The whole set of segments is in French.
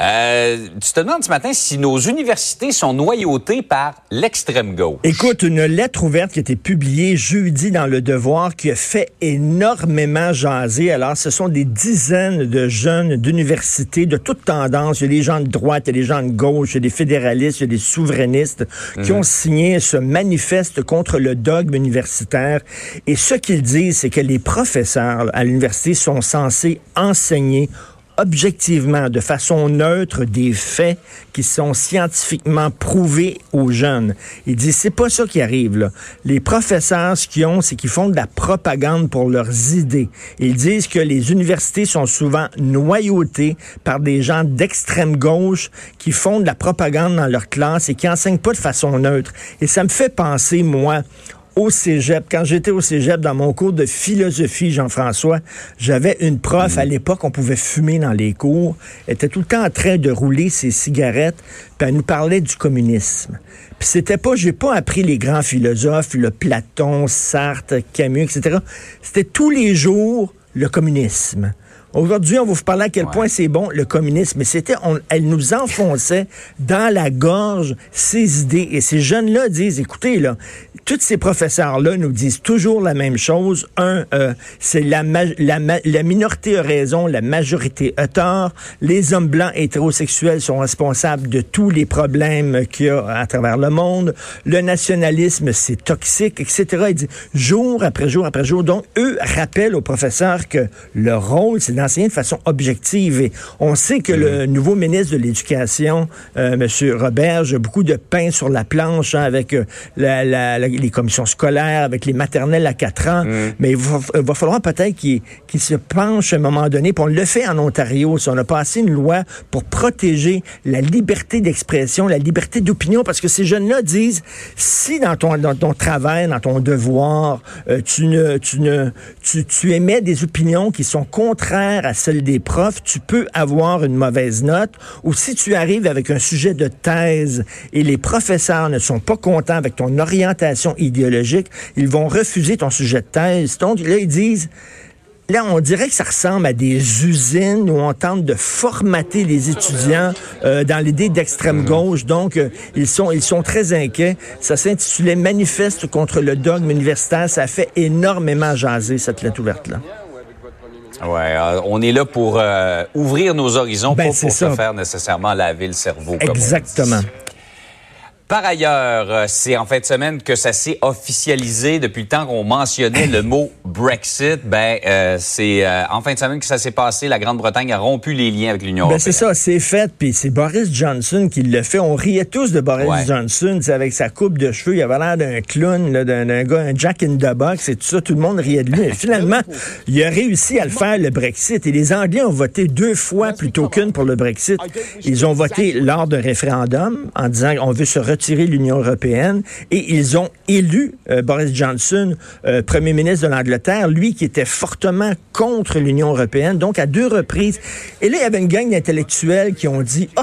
Euh, tu te demandes ce matin si nos universités sont noyautées par l'extrême gauche. Écoute, une lettre ouverte qui a été publiée jeudi dans Le Devoir qui a fait énormément jaser. Alors, ce sont des dizaines de jeunes d'universités de toutes tendances. Il y a des gens de droite, il y a des gens de gauche, il y a des fédéralistes, il y a des souverainistes qui ont signé ce manifeste contre le dogme universitaire. Et ce qu'ils disent, c'est que les professeurs à l'université sont censés enseigner objectivement, de façon neutre, des faits qui sont scientifiquement prouvés aux jeunes. Il dit, c'est pas ça qui arrive, là. Les professeurs, ce qu'ils ont, c'est qu'ils font de la propagande pour leurs idées. Ils disent que les universités sont souvent noyautées par des gens d'extrême gauche qui font de la propagande dans leur classe et qui enseignent pas de façon neutre. Et ça me fait penser, moi, au cégep. Quand j'étais au cégep, dans mon cours de philosophie, Jean-François, j'avais une prof, à l'époque, on pouvait fumer dans les cours. Elle était tout le temps en train de rouler ses cigarettes, puis elle nous parlait du communisme. Puis c'était pas, j'ai pas appris les grands philosophes, le Platon, Sartre, Camus, etc. C'était tous les jours le communisme. Aujourd'hui, on va vous parler à quel point c'est bon le communisme. Mais c'était, elle nous enfonçait dans la gorge ces idées. Et ces jeunes-là disent, écoutez, là, tous ces professeurs-là nous disent toujours la même chose. Un, euh, c'est la, la, la, minorité a raison, la majorité a tort. Les hommes blancs hétérosexuels sont responsables de tous les problèmes qu'il y a à travers le monde. Le nationalisme, c'est toxique, etc. Ils disent jour après jour après jour. Donc, eux rappellent aux professeurs que leur rôle, c'est d'enseigner de façon objective. Et on sait que le mm. nouveau ministre de l'Éducation, euh, M. Roberge, a beaucoup de pain sur la planche hein, avec euh, les commissions scolaires, avec les maternelles à 4 ans. Mm. Mais il va, falloir peut-être qu'il se penche à un moment donné. Puis on le fait en Ontario. Si on a passé une loi pour protéger la liberté d'expression, la liberté d'opinion, parce que ces jeunes-là disent, si dans ton, dans ton travail, dans ton devoir, euh, tu, ne, tu, ne, tu, tu émets des opinions qui sont contraires à celle des profs, tu peux avoir une mauvaise note. Ou si tu arrives avec un sujet de thèse et les professeurs ne sont pas contents avec ton orientation idéologique, ils vont refuser ton sujet de thèse. Donc là, ils disent, Là, on dirait que ça ressemble à des usines où on tente de formater les étudiants euh, dans l'idée d'extrême gauche. Donc, euh, ils sont ils sont très inquiets. Ça s'intitulait Manifeste contre le dogme universitaire. Ça a fait énormément jaser cette lettre ouverte là. Ouais, euh, on est là pour euh, ouvrir nos horizons, ben, pas pour se faire nécessairement laver le cerveau. Exactement. Par ailleurs, euh, c'est en fin de semaine que ça s'est officialisé depuis le temps qu'on mentionnait le mot Brexit. Ben, euh, c'est euh, en fin de semaine que ça s'est passé. La Grande-Bretagne a rompu les liens avec l'Union ben, C'est ça, c'est fait. Puis c'est Boris Johnson qui l'a fait. On riait tous de Boris Johnson, avec sa coupe de cheveux. Il avait l'air d'un clown, d'un gars, un Jack in the Box et tout ça. Tout le monde riait de lui. Et finalement, il a réussi à le faire, le Brexit. Et les Anglais ont voté deux fois plutôt qu'une pour le Brexit. Ils ont voté lors d'un référendum en disant on veut se retirer tirer l'Union européenne et ils ont élu euh, Boris Johnson, euh, premier ministre de l'Angleterre, lui qui était fortement contre l'Union européenne, donc à deux reprises. Et là, il y avait une gang d'intellectuels qui ont dit, oh,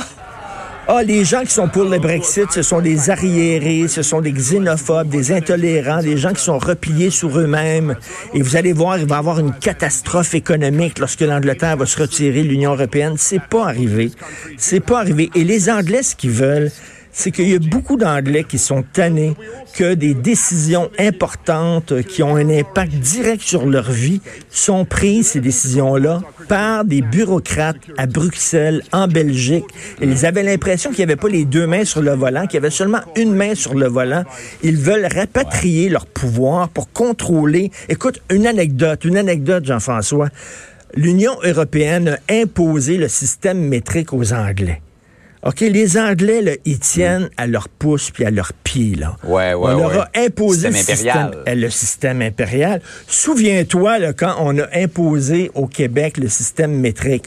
ah, les gens qui sont pour le Brexit, ce sont des arriérés, ce sont des xénophobes, des intolérants, des gens qui sont repliés sur eux-mêmes. Et vous allez voir, il va y avoir une catastrophe économique lorsque l'Angleterre va se retirer de l'Union européenne. C'est pas arrivé. C'est pas arrivé. Et les Anglais, ce qu'ils veulent, c'est qu'il y a beaucoup d'Anglais qui sont tannés que des décisions importantes qui ont un impact direct sur leur vie sont prises, ces décisions-là, par des bureaucrates à Bruxelles, en Belgique. Ils avaient l'impression qu'il n'y avait pas les deux mains sur le volant, qu'il y avait seulement une main sur le volant. Ils veulent rapatrier leur pouvoir pour contrôler. Écoute, une anecdote, une anecdote, Jean-François. L'Union européenne a imposé le système métrique aux Anglais. OK, les Anglais, là, ils tiennent à leur pouce puis à leur pied, là. Ouais, ouais, on leur a imposé le système, le système impérial. Souviens-toi, quand on a imposé au Québec le système métrique,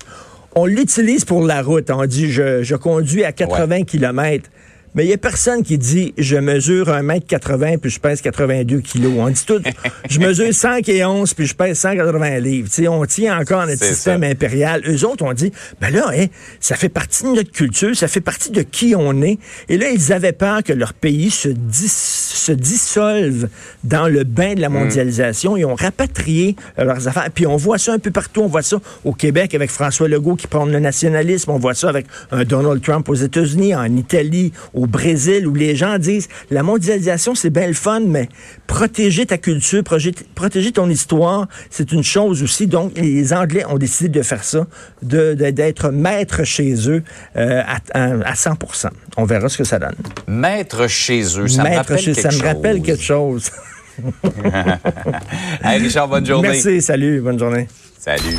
on l'utilise pour la route. On dit, je, je conduis à 80 km. Mais il n'y a personne qui dit je mesure 1m80 puis je pèse 82 kilos. On dit tout je mesure 5 et 11 puis je pèse 180 livres. on tient encore notre système impérial. Eux autres ont dit ben là, hein, ça fait partie de notre culture, ça fait partie de qui on est. Et là, ils avaient peur que leur pays se, se dissolve dans le bain de la mm. mondialisation. Ils ont rapatrié leurs affaires. Puis on voit ça un peu partout. On voit ça au Québec avec François Legault qui prend le nationalisme. On voit ça avec un Donald Trump aux États-Unis, en Italie, au Brésil, où les gens disent la mondialisation, c'est belle fun, mais protéger ta culture, protéger ton histoire, c'est une chose aussi. Donc, les Anglais ont décidé de faire ça, d'être maîtres chez eux euh, à, 100% On verra ce que ça donne. Maître chez eux, ça me rappelle quelque ça me rappelle quelque chose. Richard, bonne journée. Merci, salut, bonne journée. Salut.